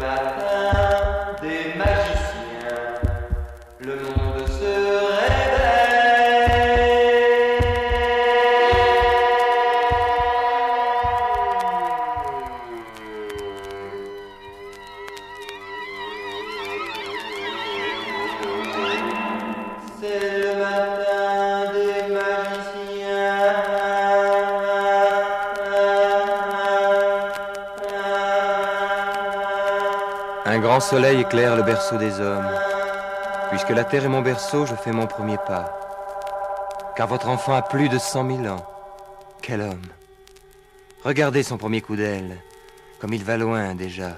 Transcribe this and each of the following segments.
Yeah. grand soleil éclaire le berceau des hommes. Puisque la terre est mon berceau, je fais mon premier pas. Car votre enfant a plus de cent mille ans. Quel homme Regardez son premier coup d'aile, comme il va loin déjà.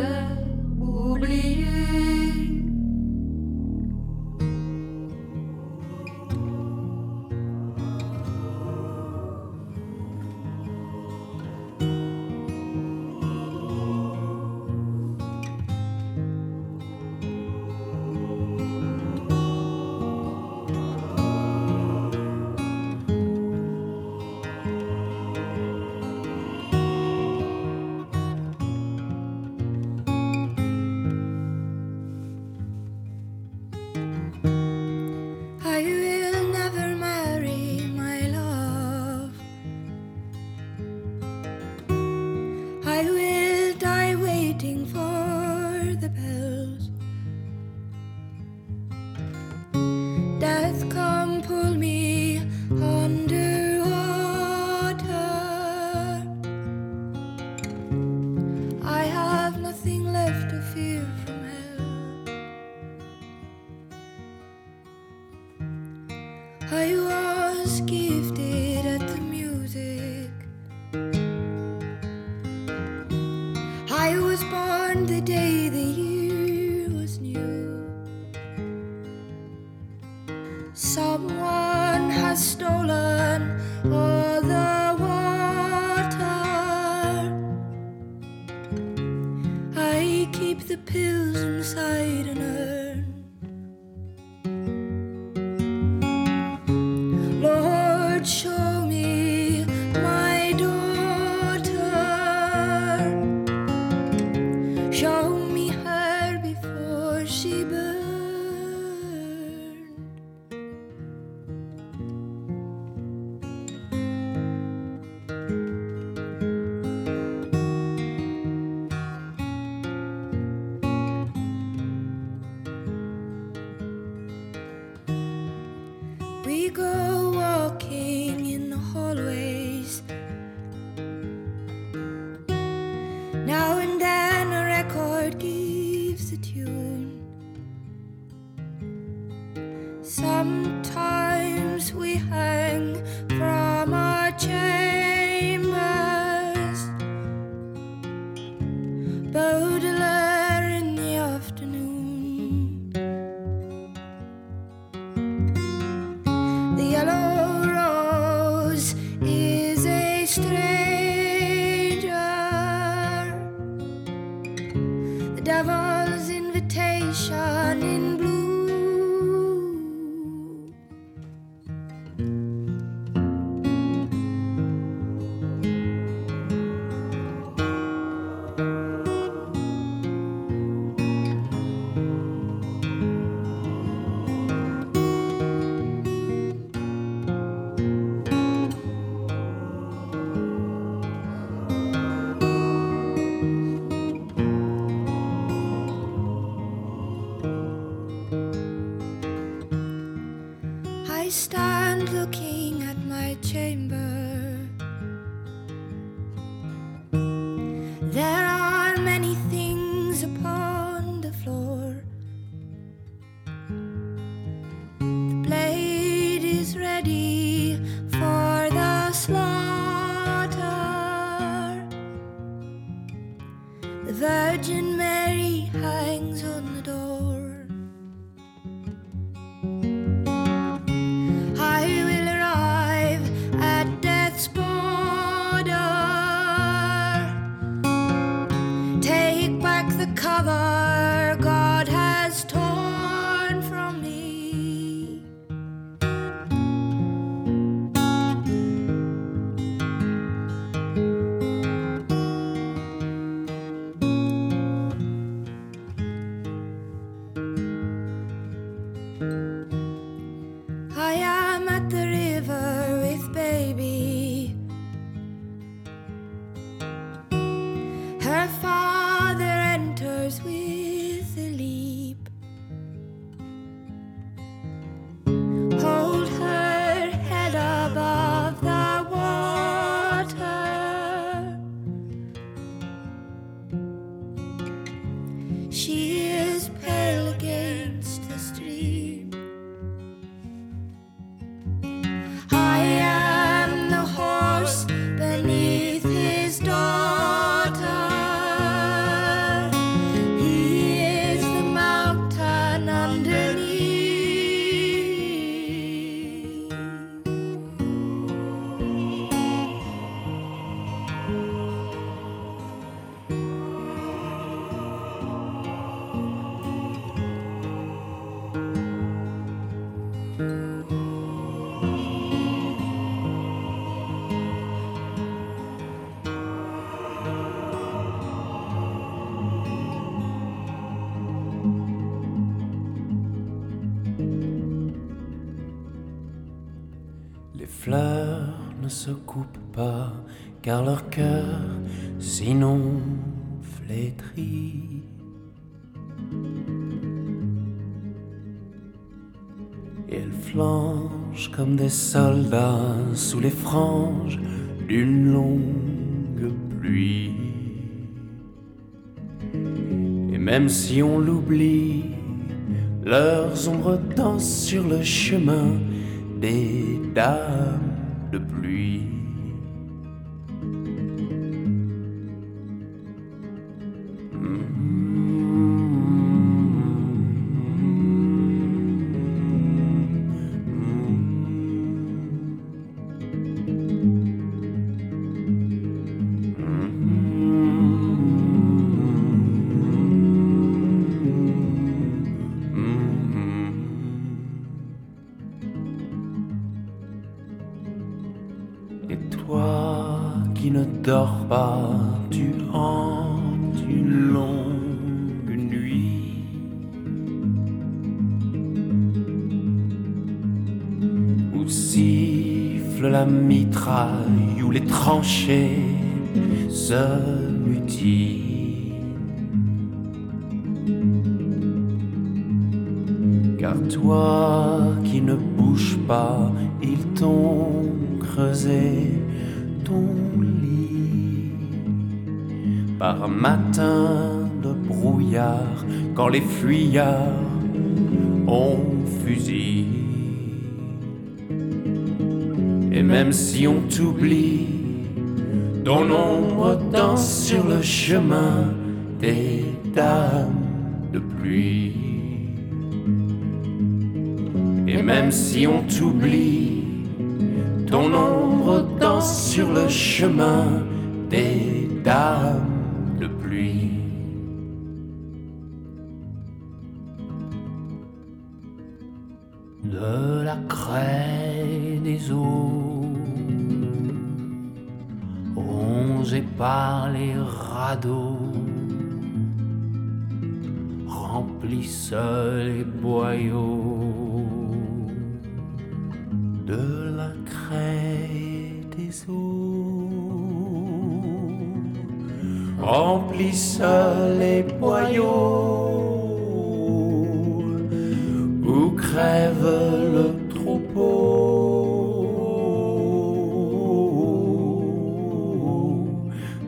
wonder coupent pas, car leur cœur, sinon flétrit. Elles flanchent comme des soldats sous les franges d'une longue pluie. Et même si on l'oublie, leurs ombres dansent sur le chemin des dames de pluie. Les fuyards ont fusil. Et même si on t'oublie, ton ombre danse sur le chemin des dames de pluie. Et même si on t'oublie, ton ombre danse sur le chemin des dames de pluie. De la craie des eaux, rongée par les radeaux, remplissent les boyaux de la craie des eaux, remplissent les boyaux crève le troupeau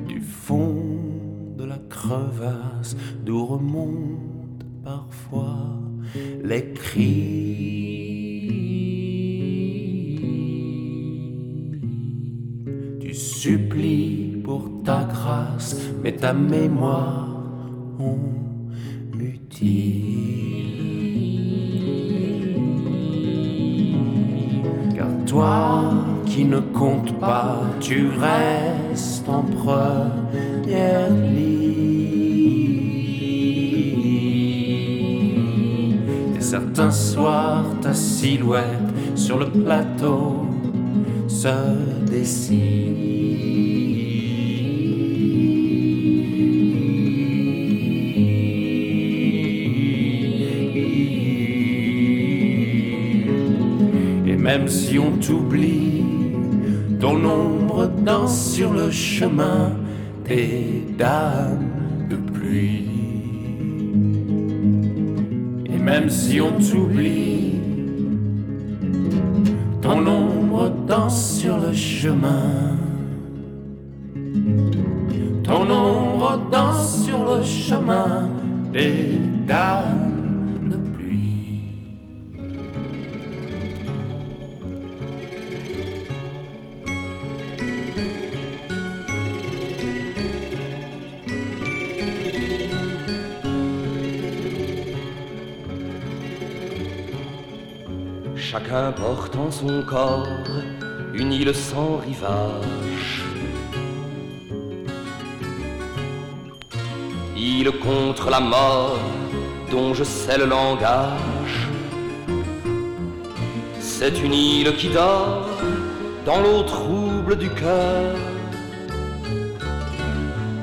du fond de la crevasse d'où remontent parfois les cris. Tu supplies pour ta grâce, mais ta mémoire tu restes en première ligne. Et certains soirs, ta silhouette sur le plateau se dessine. même si on t'oublie, ton ombre danse sur le chemin des dames de pluie. Et même si on t'oublie, ton ombre danse sur le chemin. Ton ombre danse sur le chemin des son corps une île sans rivage. Île contre la mort dont je sais le langage. C'est une île qui dort dans l'eau trouble du cœur.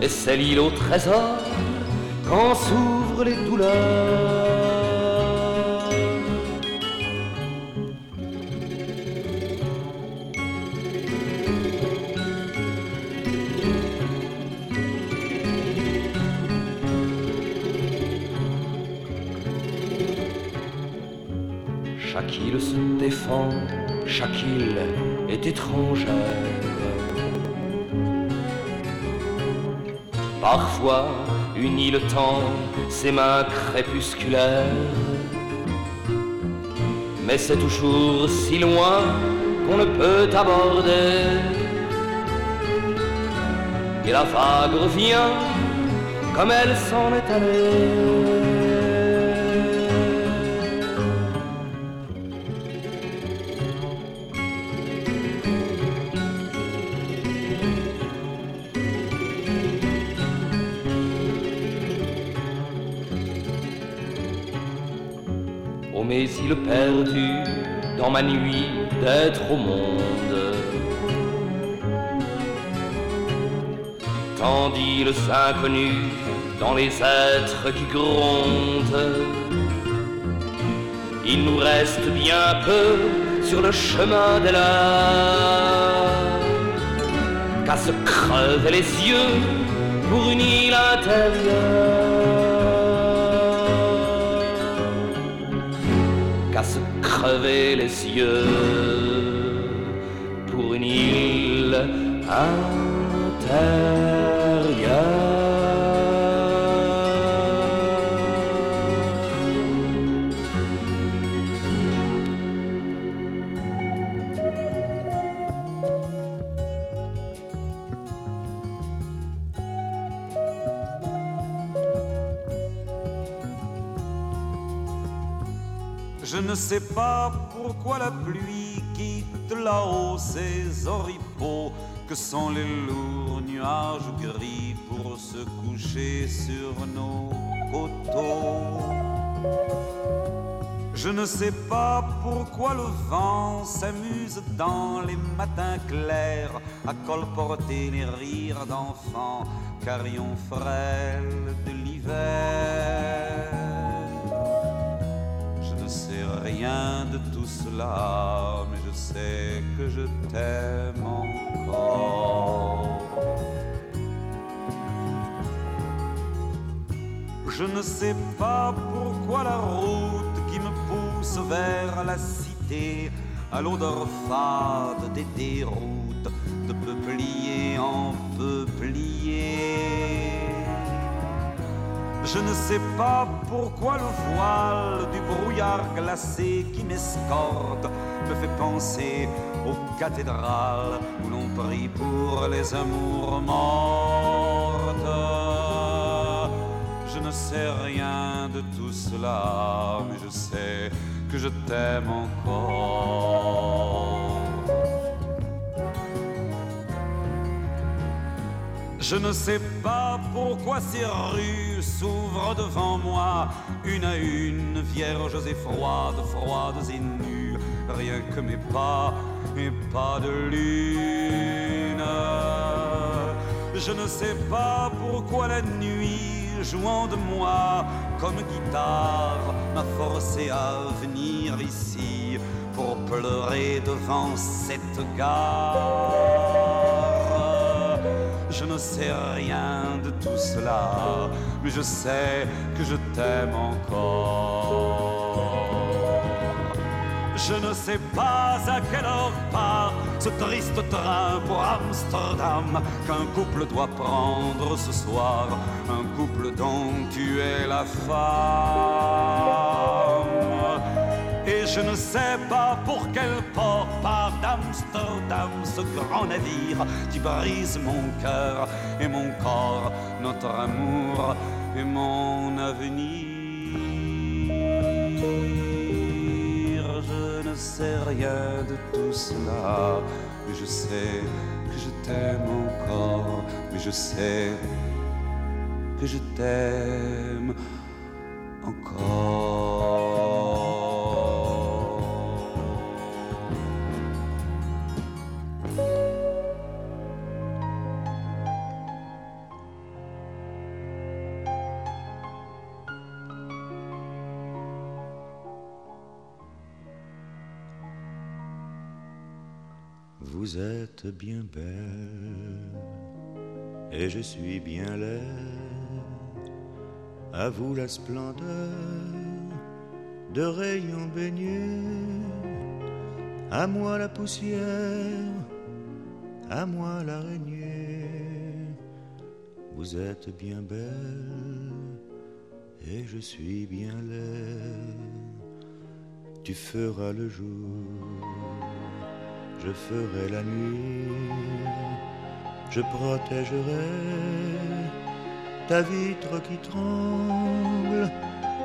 Et c'est l'île au trésor quand s'ouvrent les douleurs. Chaque île est étrangère. Parfois, une île tend ses mains crépusculaires, mais c'est toujours si loin qu'on ne peut aborder. Et la vague revient comme elle s'en est allée. Perdu dans ma nuit d'être au monde. Tandis le inconnu dans les êtres qui grondent. Il nous reste bien peu sur le chemin de l'heure qu'à se crever les yeux pour une île intérieure. Crever les yeux pour une île intérieure. La pluie quitte là-haut ces oripeaux que sont les lourds nuages gris pour se coucher sur nos coteaux. Je ne sais pas pourquoi le vent s'amuse dans les matins clairs à colporter les rires d'enfants, carillons frêles de l'hiver rien de tout cela, mais je sais que je t'aime encore. Je ne sais pas pourquoi la route qui me pousse vers la cité, à l'odeur fade des déroutes, de peuplier en peuplier Je ne sais pas pourquoi le voile du brouillard glacé qui m'escorte me fait penser aux cathédrales où l'on prie pour les amours mortes. Je ne sais rien de tout cela, mais je sais que je t'aime encore. Je ne sais pas pourquoi ces rues s'ouvrent devant moi, une à une, vierges et froides, froides et nues, rien que mes pas et pas de lune. Je ne sais pas pourquoi la nuit, jouant de moi comme guitare, m'a forcé à venir ici pour pleurer devant cette gare. Je ne sais rien de tout cela, mais je sais que je t'aime encore. Je ne sais pas à quelle heure part ce triste train pour Amsterdam qu'un couple doit prendre ce soir, un couple dont tu es la femme. Je ne sais pas pour quel port part d'Amsterdam ce grand navire qui brise mon cœur et mon corps, notre amour et mon avenir. Je ne sais rien de tout cela, mais je sais que je t'aime encore, mais je sais que je t'aime encore. Vous êtes bien belle et je suis bien laid. À vous la splendeur de rayons baignés. À moi la poussière, à moi l'araignée. Vous êtes bien belle et je suis bien laid. Tu feras le jour je ferai la nuit, je protégerai ta vitre qui tremble,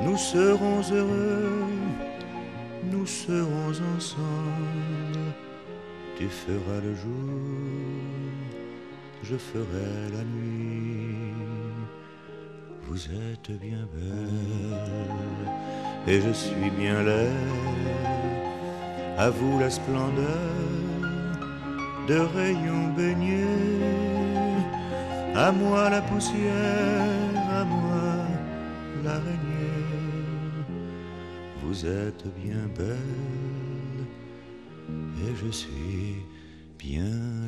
nous serons heureux, nous serons ensemble, tu feras le jour, je ferai la nuit, vous êtes bien belle. Et je suis bien laid. À vous la splendeur de rayons baignés, à moi la poussière, à moi l'araignée. Vous êtes bien belle et je suis bien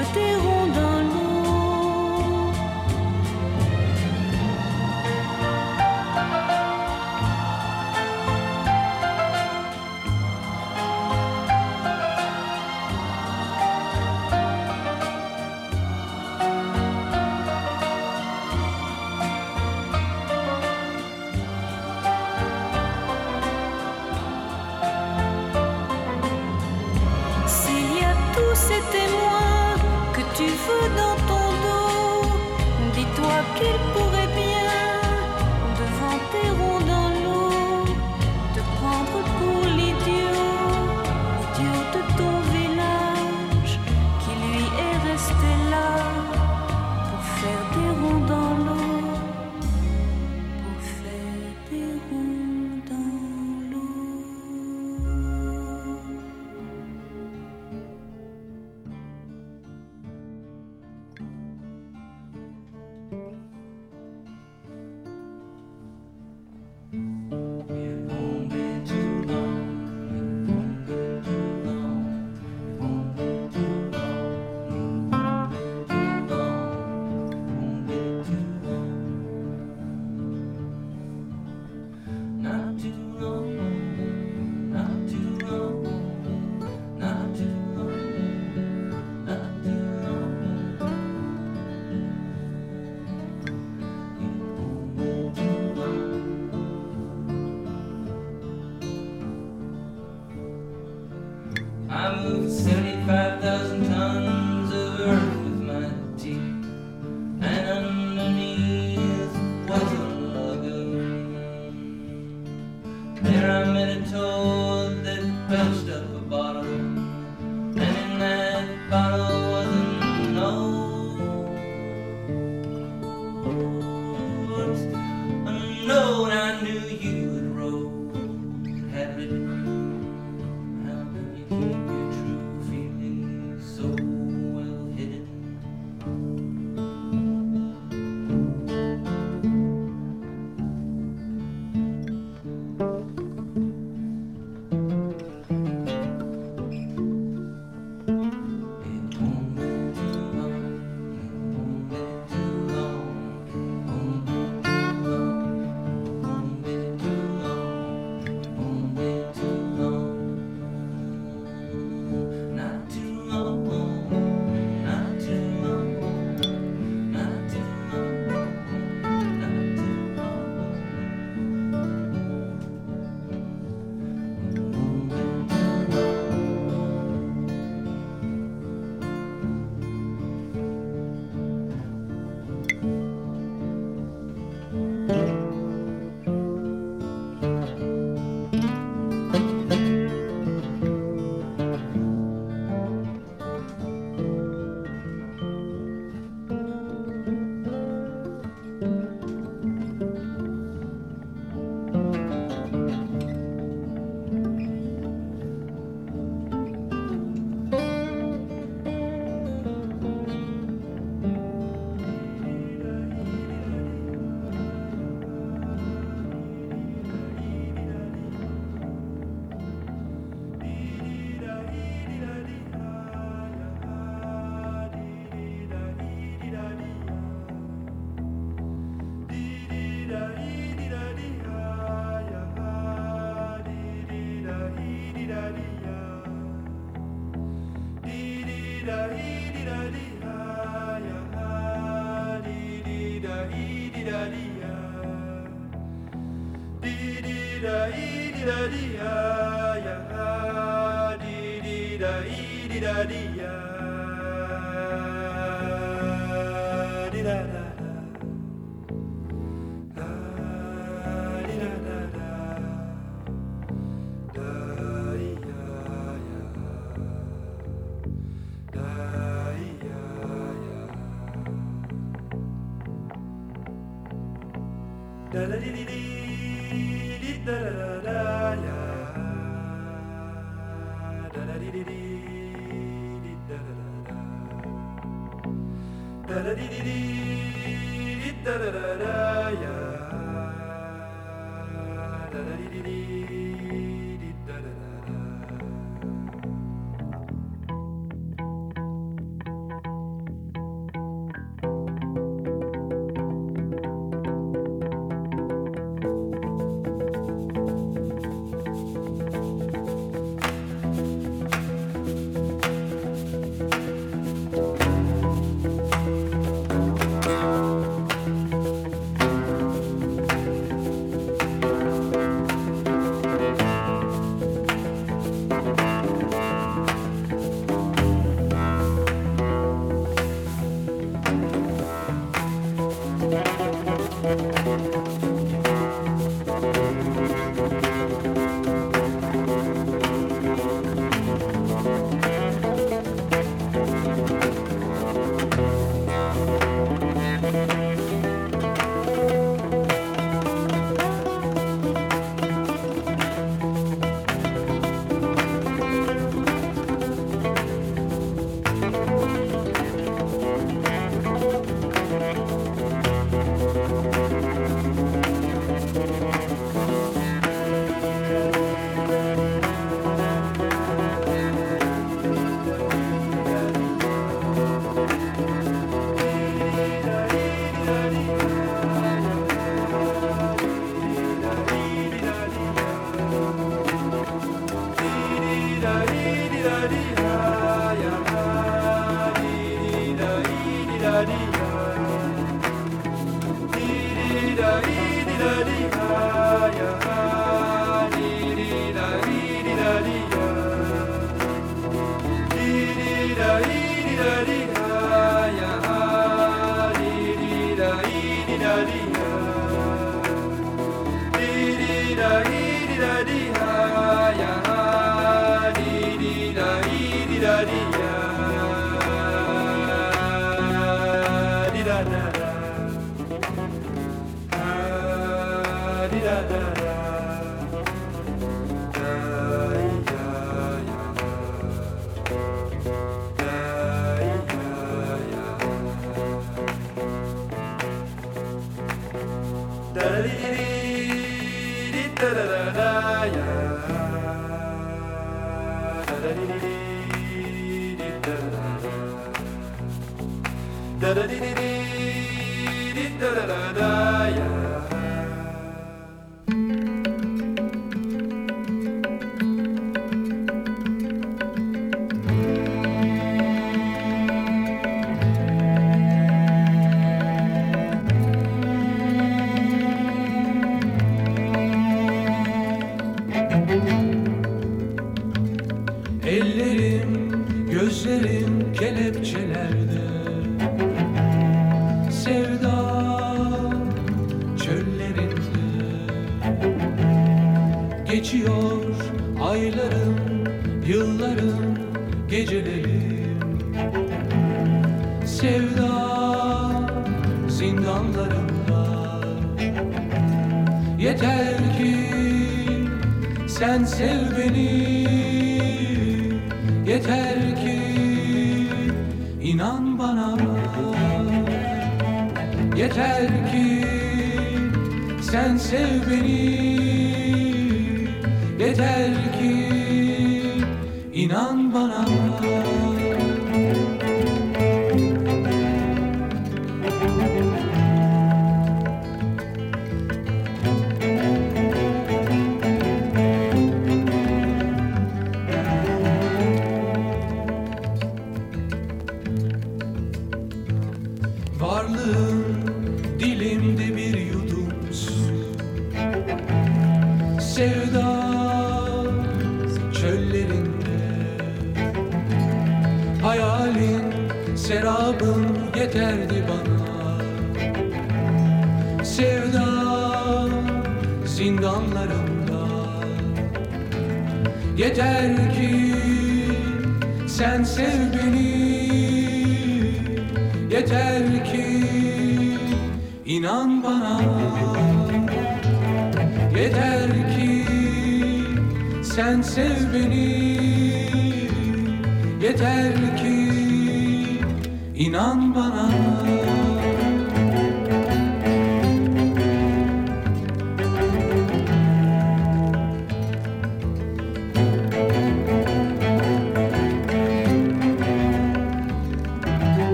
faire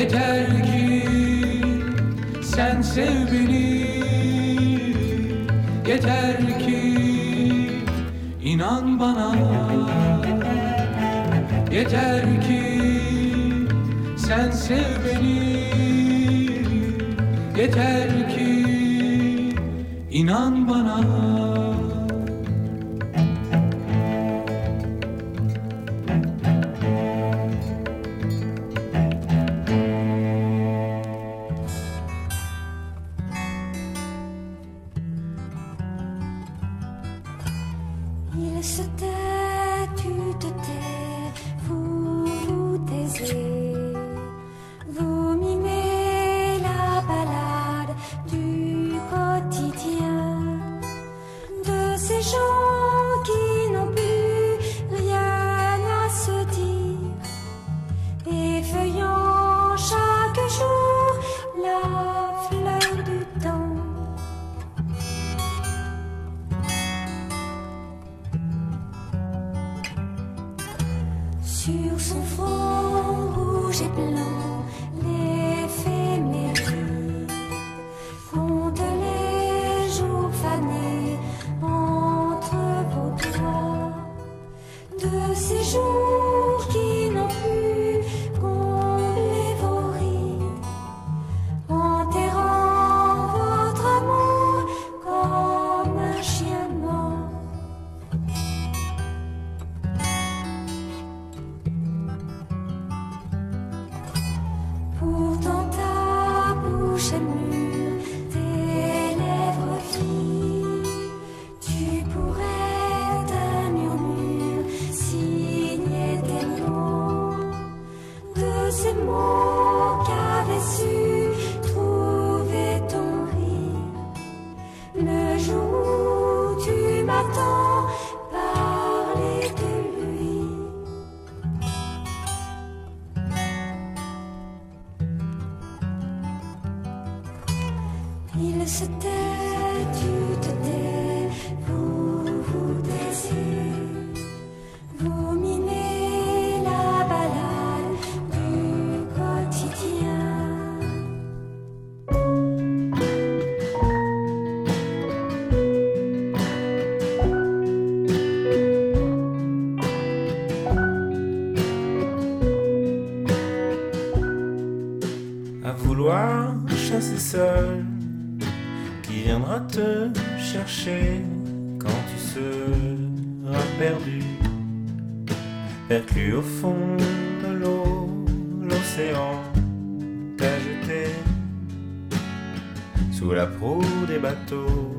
Yeter ki sen sev beni. Yeter ki inan bana. Yeter ki sen sev beni. Yeter ki inan bana. te chercher quand tu seras perdu, perdu au fond de l'eau, l'océan t'a jeté sous la proue des bateaux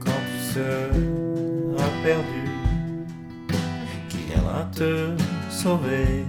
quand tu seras perdu, qui viendra te sauver?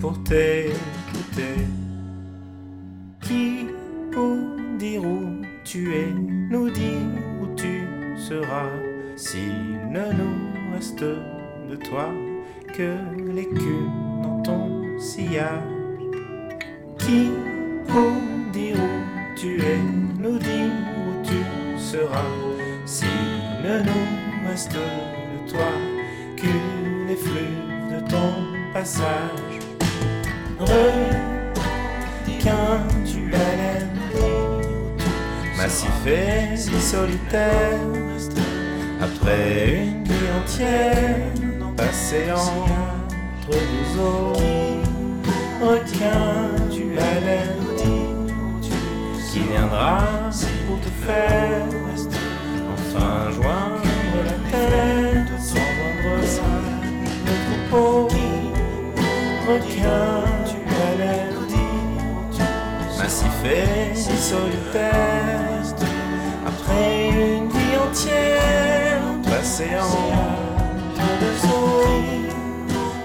Pour t'écouter. Qui pour dire où tu es, nous dire où tu seras, s'il ne nous reste de toi que l'écume dans ton sillage. Qui pour dire où tu es, nous dire où tu seras, s'il ne nous reste de toi que l'effluve de ton passage. Tu massif et si solitaire, après une nuit entière passée entre deux eaux. Requin, tu allais qui viendra pour te faire enfin joindre la tête sans vendre tu as l'air massif et si solitaire. Après une vie entière passée en deux eaux.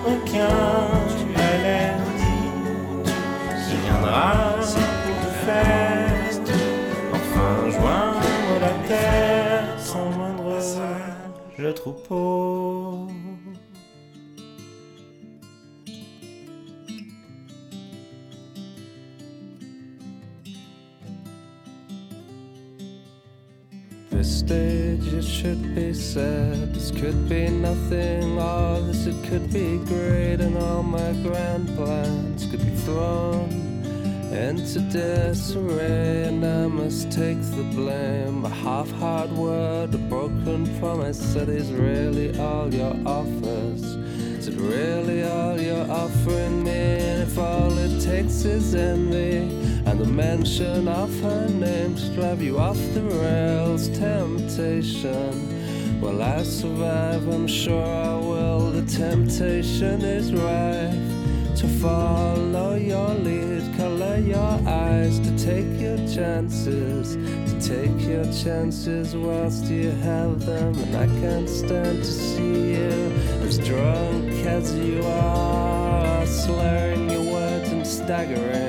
Requin, tu as l'air qui viendra pour te faire enfin joindre la terre sans moindre le troupeau. Stage it should be said This could be nothing All this it could be great And all my grand plans could be thrown into disarray. And I must take the blame. A half-hard word, a broken promise That is really all your offers. Is it really all you're offering me? And if all it takes is envy and the mention of her name to drive you off the rails, temptation. Will I survive? I'm sure I will. The temptation is rife to follow your lead, color your eyes, to take your chances, to take your chances whilst you have them. And I can't stand to see you as drunk as you are, slurring your words and staggering.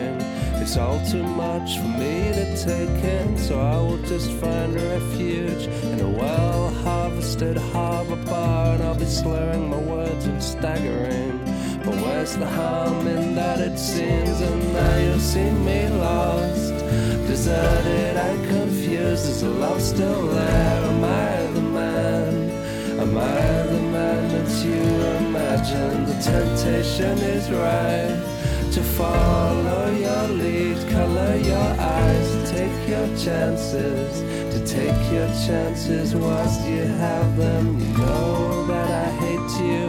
It's all too much for me to take in, so I will just find refuge in a well harvested harbor bar, and I'll be slurring my words and staggering. But where's the harm in that it seems, and now you'll see me lost, deserted and confused. Is the love still there? Am I the man? Am I the man that you imagine? The temptation is right to follow your lead, color your eyes, take your chances, to take your chances whilst you have them. You know that I hate you,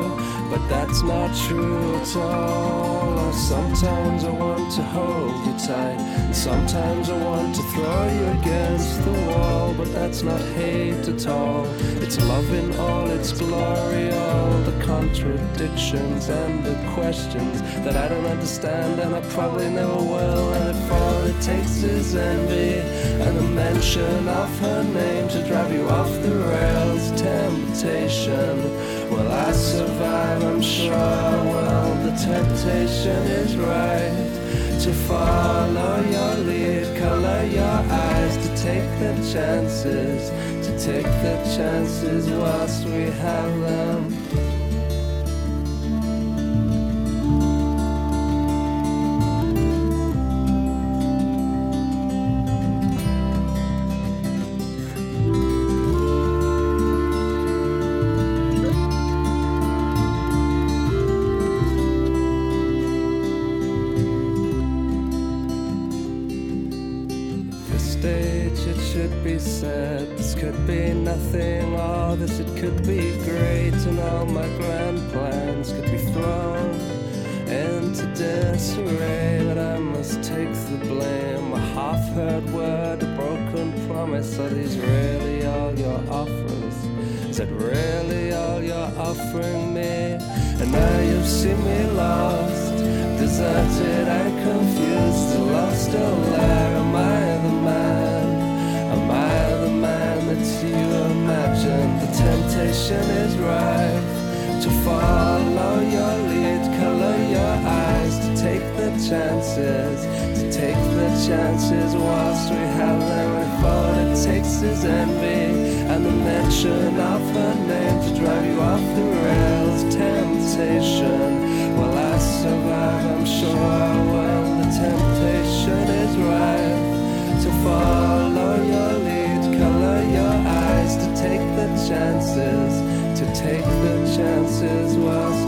but that's not true at all. Sometimes I want to hold you tight, and sometimes I want to throw you against the wall, but that's not hate at all. It's love in all its glory, all the contradictions and the questions that I don't understand, and I probably never will. And if all it takes is envy and the mention of her name to drive you off the rails, temptation. Will I survive? I'm sure I will. The temptation is right to follow your lead, color your eyes, to take the chances, to take the chances whilst we have them. Me? And now you've seen me lost, deserted and confused, the love still there. Am I the man? Am I the man that you imagine? The temptation is rife to follow your lead, color your eyes, to take the chances, to take the chances whilst we have them. All it takes is envy and the mention of her name to drive you off the rails, temptation. Will I survive? I'm sure I will. The temptation is right to follow your lead, color your eyes, to take the chances, to take the chances whilst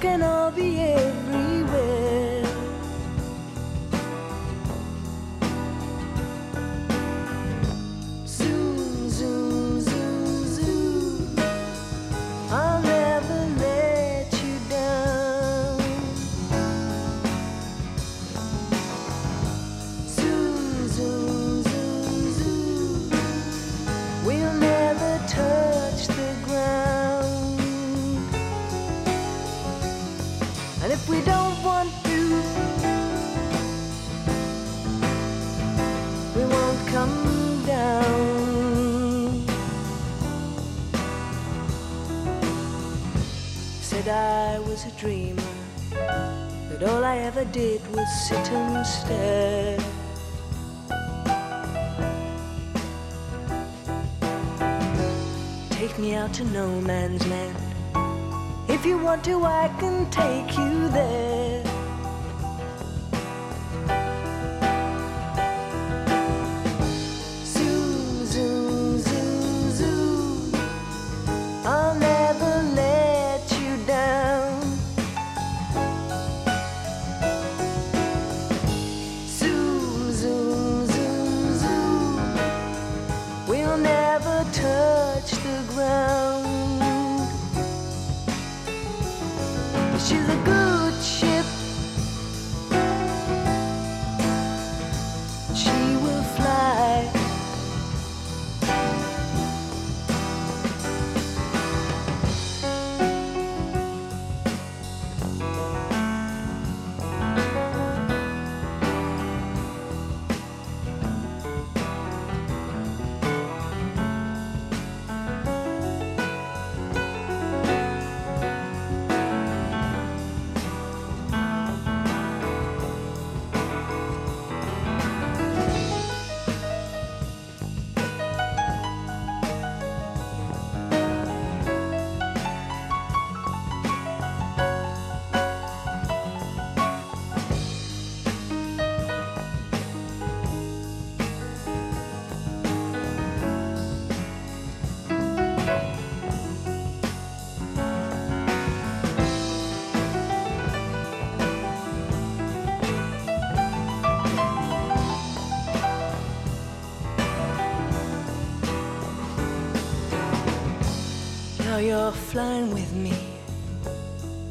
take a dreamer, that all I ever did was sit and stare. Take me out to no man's land. If you want to, I can take you there. You're flying with me.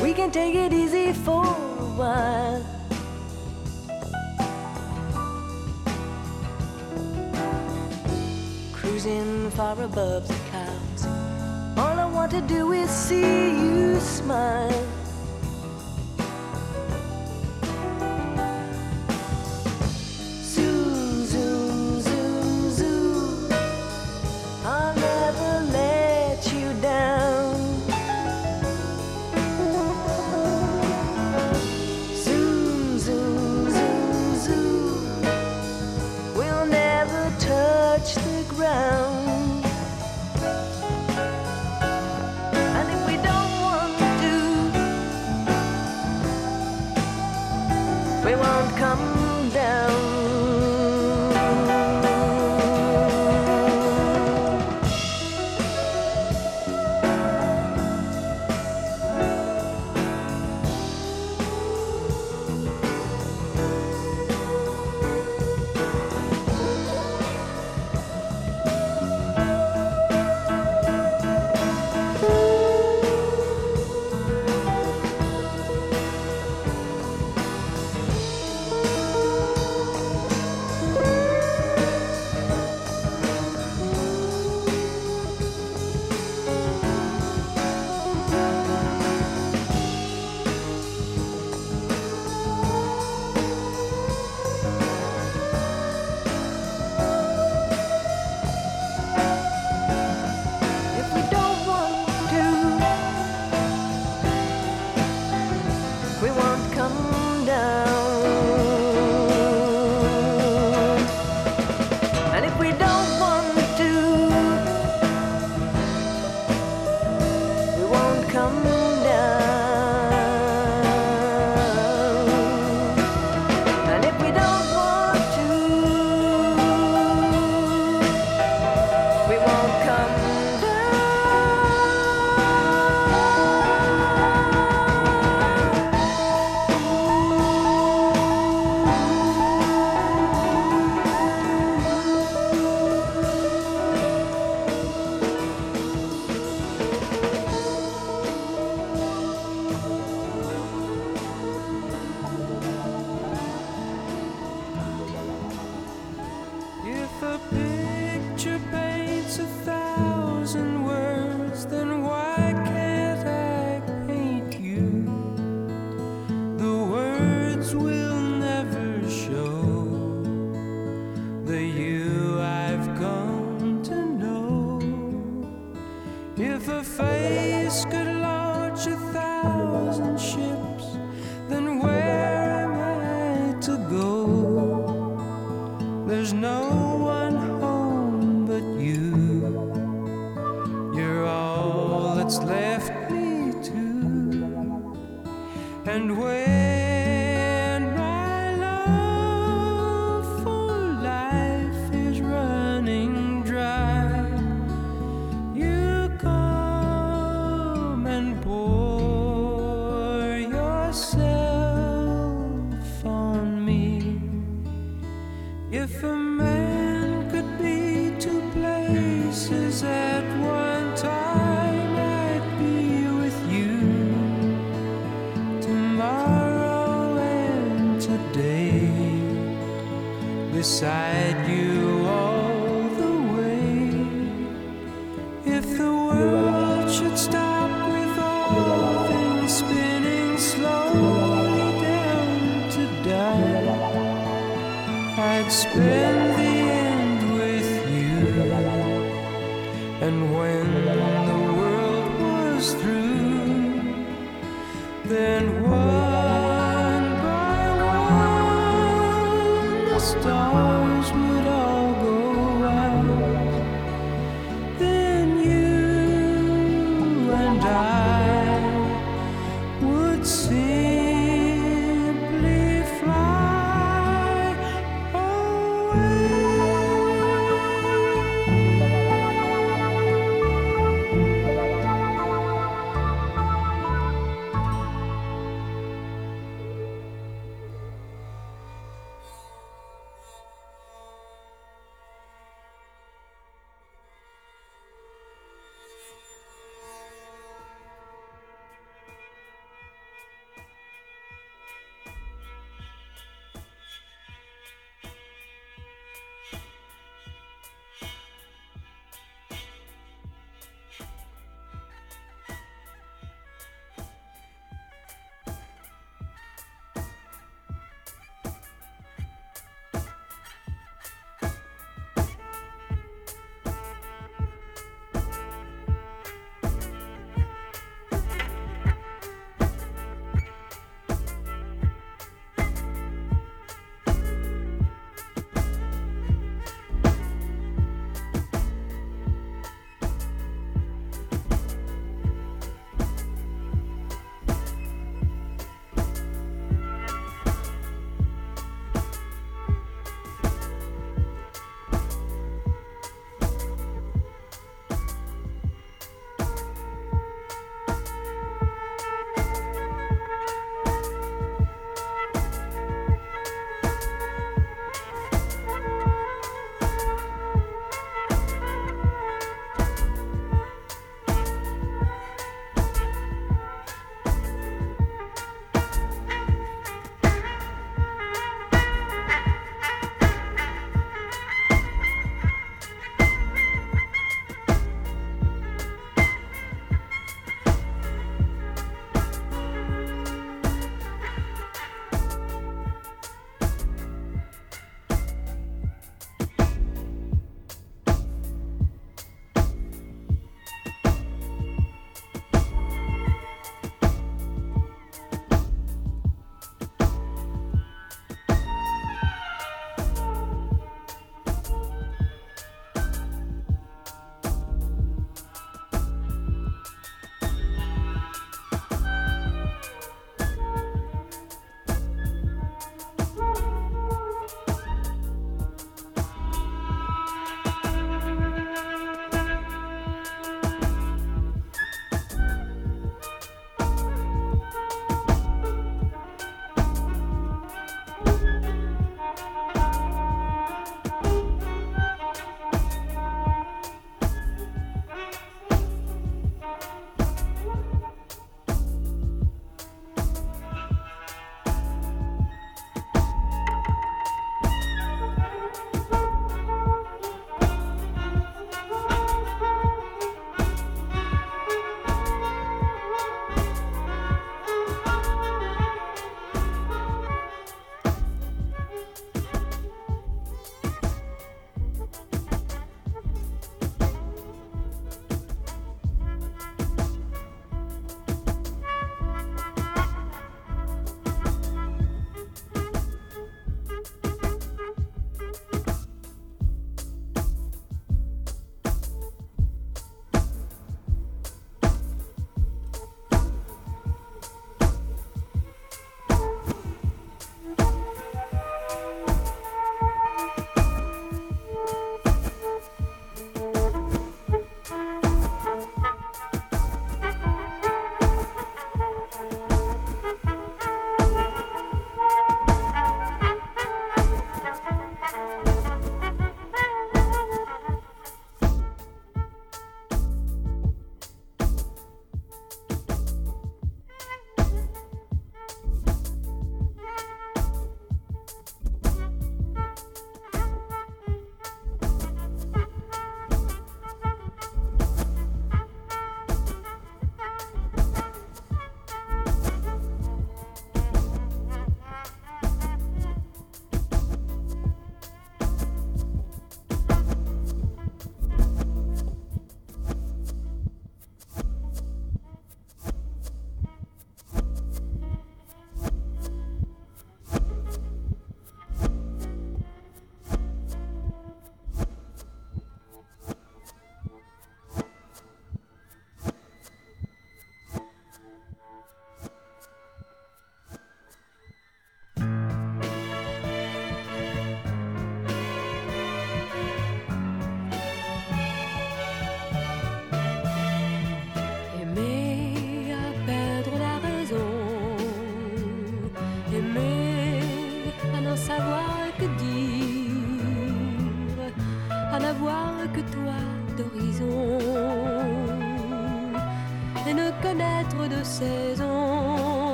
We can take it easy for a while. Cruising far above the clouds. All I want to do is see you smile.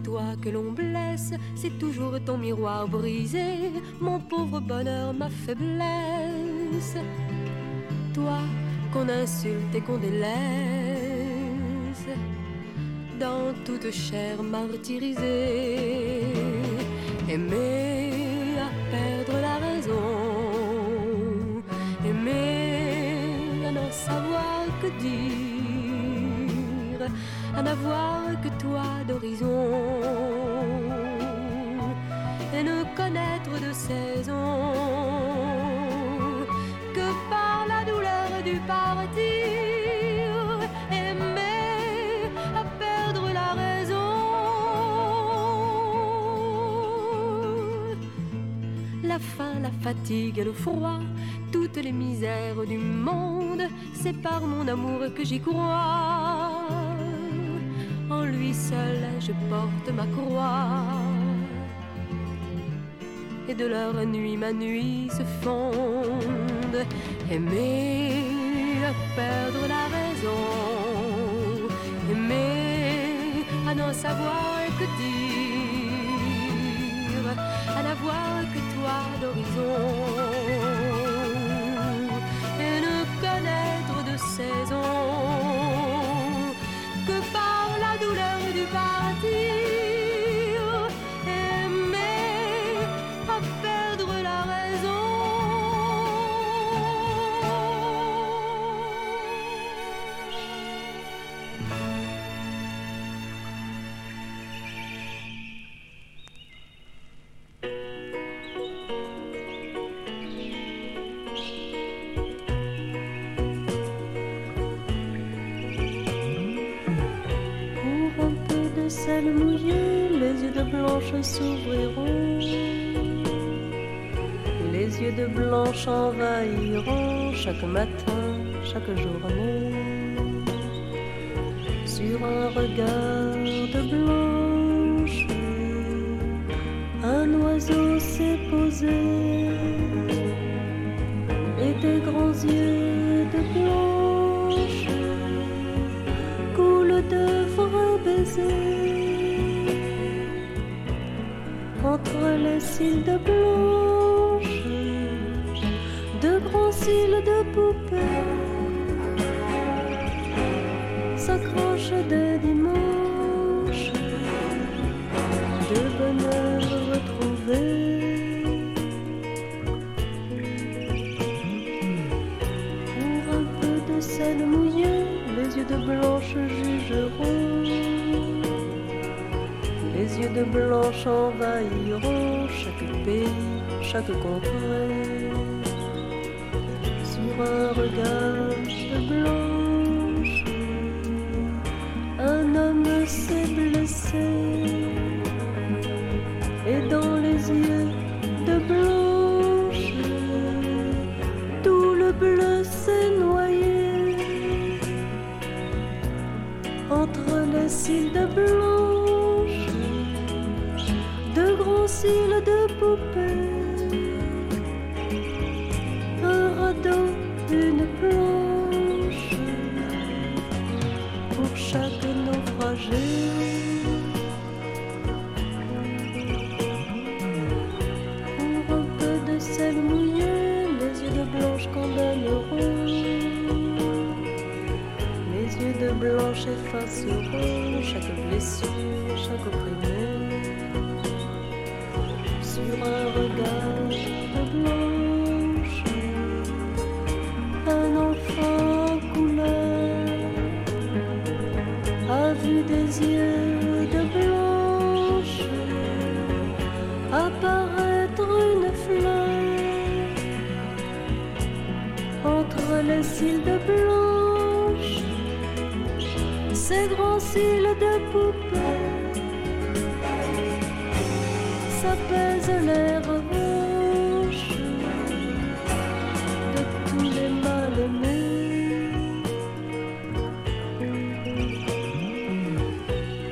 Toi que l'on blesse, c'est toujours ton miroir brisé, mon pauvre bonheur, ma faiblesse. Toi qu'on insulte et qu'on délaisse. Dans toute chair martyrisée. Aimer à perdre la raison, aimer à n'en savoir que dire, à n'avoir que toi d'horizon de saison que par la douleur du partir, aimer à perdre la raison. La faim, la fatigue et le froid, toutes les misères du monde, c'est par mon amour que j'y crois. En lui seul je porte ma croix de leur nuit ma nuit se fonde. Aimer à perdre la raison, aimer à n'en savoir que dire, à n'avoir que toi d'horizon les yeux de blanche s'ouvriront. Les yeux de blanche envahiront chaque matin, chaque journée. Sur un regard de blanche, un oiseau s'est posé. Et des grands yeux de blanche coulent de vrais baisers les cils de blanche, de grands cils de poupée s'accrochent de dimanche, de bonheur retrouvé. Pour un peu de sel mouillé, les yeux de blanche de blanche envahiront chaque pays, chaque contrée. Sur un regard de blanche, un homme s'est blessé. s'apaise l'air rouge de tous les mal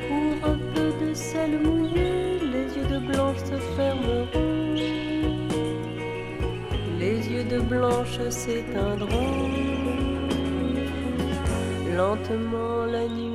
Pour un peu de sel mouillé, les yeux de blanche se fermeront, les yeux de blanche s'éteindront. Lentement la nuit.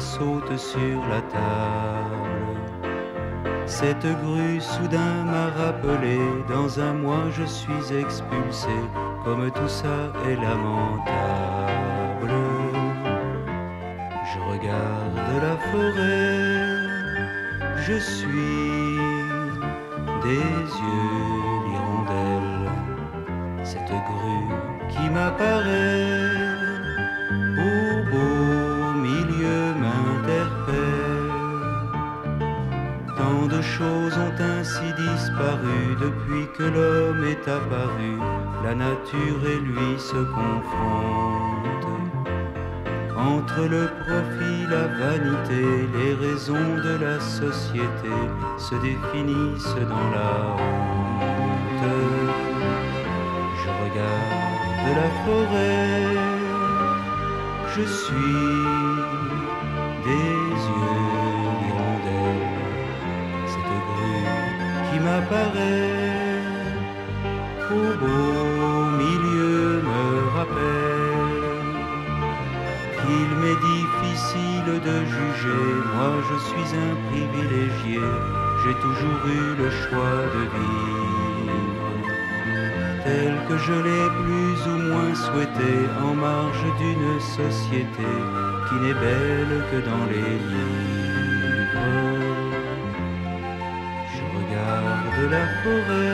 saute sur la table. Cette grue soudain m'a rappelé, dans un mois je suis expulsé, comme tout ça est lamentable. Je regarde la forêt, je suis se. Entre le profit, la vanité, les raisons de la société se définissent dans la honte. Je regarde la forêt, je suis je suis un privilégié, j'ai toujours eu le choix de vivre tel que je l'ai plus ou moins souhaité en marge d'une société qui n'est belle que dans les livres. Je regarde la forêt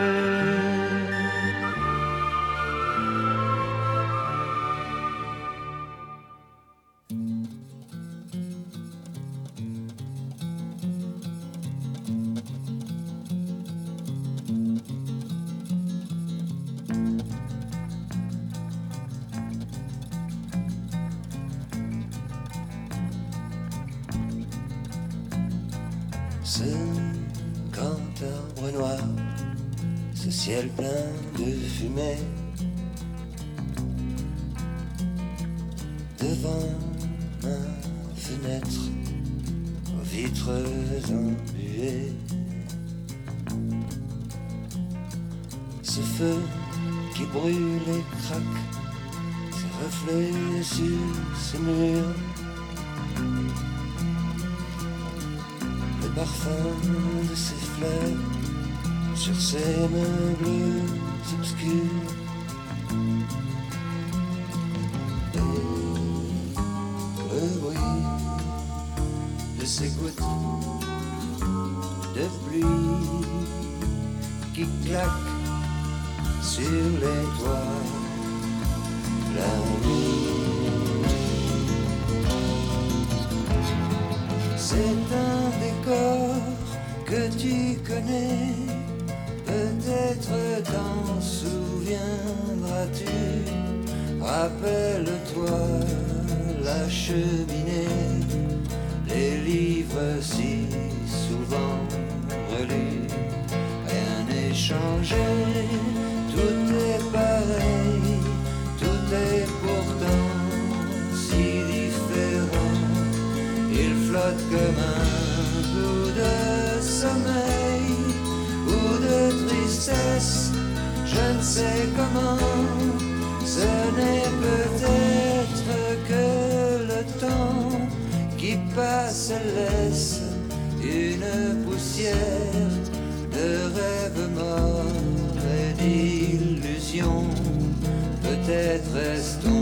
peut-être est-ce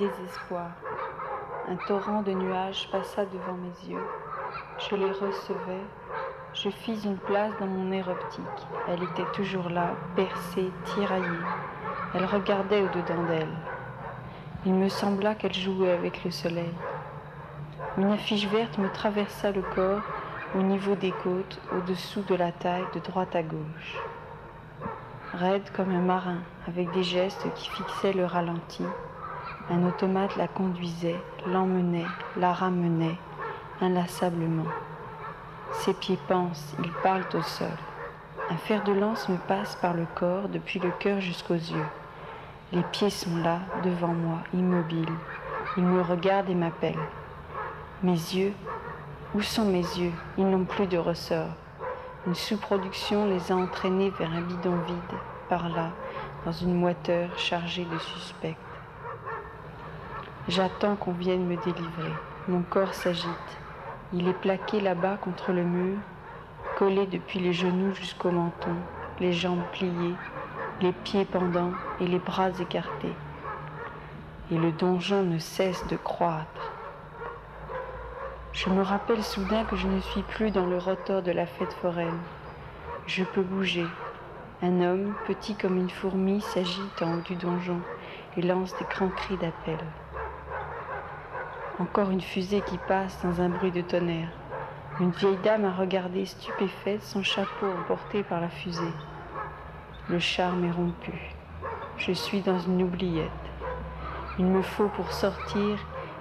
désespoir. Un torrent de nuages passa devant mes yeux. Je les recevais. Je fis une place dans mon air optique. Elle était toujours là, percée, tiraillée. Elle regardait au-dedans d'elle. Il me sembla qu'elle jouait avec le soleil. Une affiche verte me traversa le corps au niveau des côtes, au-dessous de la taille, de droite à gauche raide comme un marin, avec des gestes qui fixaient le ralenti. Un automate la conduisait, l'emmenait, la ramenait, inlassablement. Ses pieds pensent, ils parlent au sol. Un fer de lance me passe par le corps, depuis le cœur jusqu'aux yeux. Les pieds sont là, devant moi, immobiles. Ils me regardent et m'appellent. Mes yeux, où sont mes yeux? Ils n'ont plus de ressort. Une sous-production les a entraînés vers un bidon vide, par là, dans une moiteur chargée de suspects. J'attends qu'on vienne me délivrer. Mon corps s'agite. Il est plaqué là-bas contre le mur, collé depuis les genoux jusqu'au menton, les jambes pliées, les pieds pendants et les bras écartés. Et le donjon ne cesse de croître. Je me rappelle soudain que je ne suis plus dans le rotor de la fête foraine. Je peux bouger. Un homme, petit comme une fourmi, s'agite en haut du donjon et lance des grands cris d'appel. Encore une fusée qui passe dans un bruit de tonnerre. Une vieille dame a regardé stupéfaite son chapeau emporté par la fusée. Le charme est rompu. Je suis dans une oubliette. Il me faut pour sortir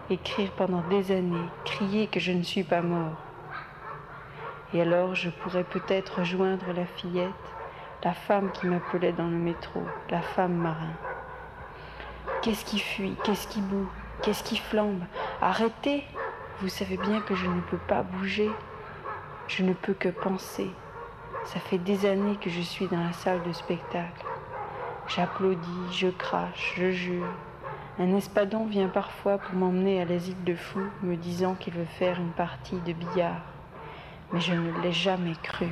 écrire pendant des années, crier que je ne suis pas mort. Et alors je pourrais peut-être rejoindre la fillette, la femme qui m'appelait dans le métro, la femme marin. Qu'est-ce qui fuit? Qu'est-ce qui boue? Qu'est-ce qui flambe? Arrêtez Vous savez bien que je ne peux pas bouger. Je ne peux que penser. Ça fait des années que je suis dans la salle de spectacle. J'applaudis, je crache, je jure. Un espadon vient parfois pour m'emmener à l'asile de fous, me disant qu'il veut faire une partie de billard. Mais je ne l'ai jamais cru.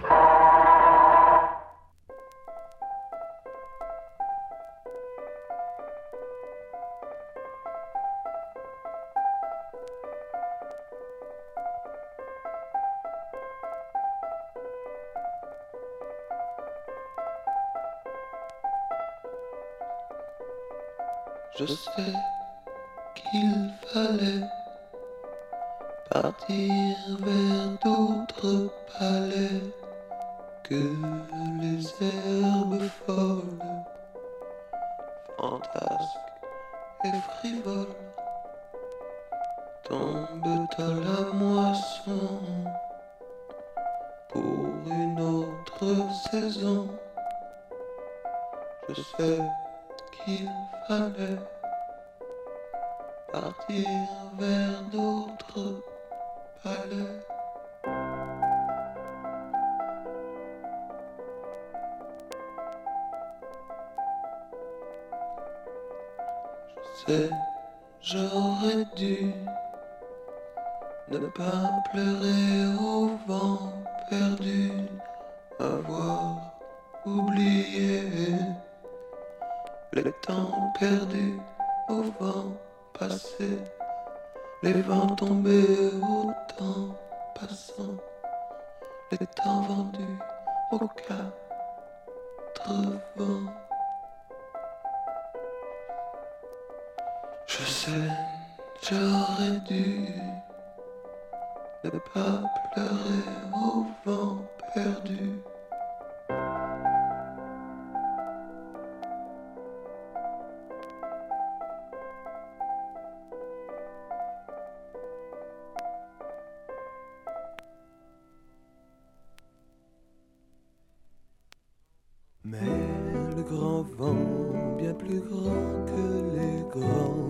Grand vent, bien plus grand que les grands,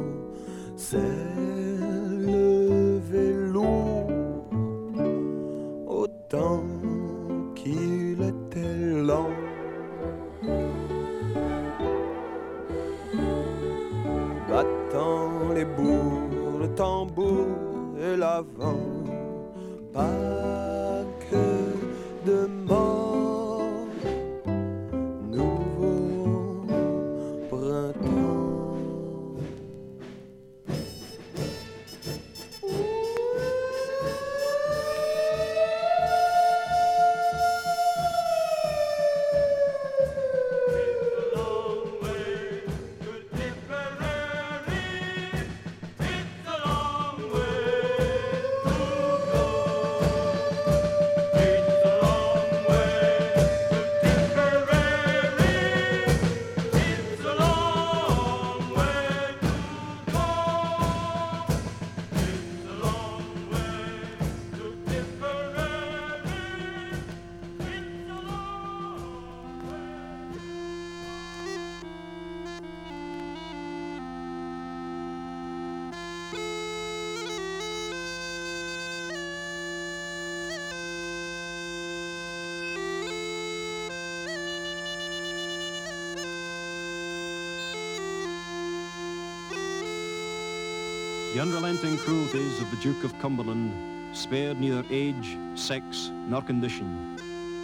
unrelenting cruelties of the Duke of Cumberland spared neither age, sex, nor condition,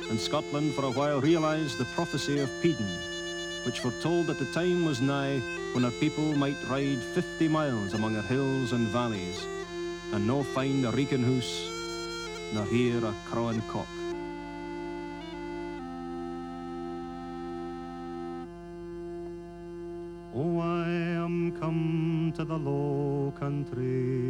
and Scotland for a while realised the prophecy of Peden, which foretold that the time was nigh when her people might ride fifty miles among her hills and valleys, and no find a reeking hoose, nor hear a crowing cock. Country.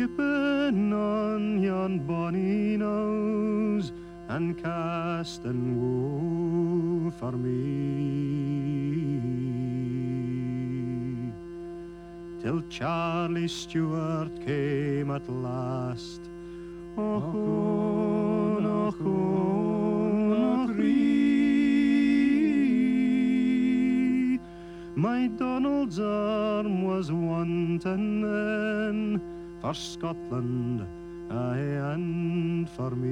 skipping on yon bonny nose and casting woe for me. Till Charlie Stewart came at last. Och hon, och hon, och My Donald's arm was wanting then for Scotland, aye, and for me.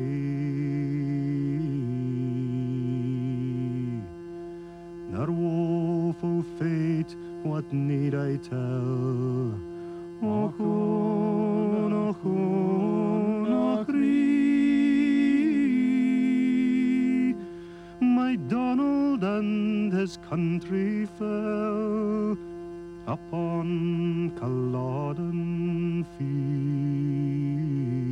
Their woeful fate, what need I tell? Och, own, och, own, och. My Donald and his country fell upon Culloden field.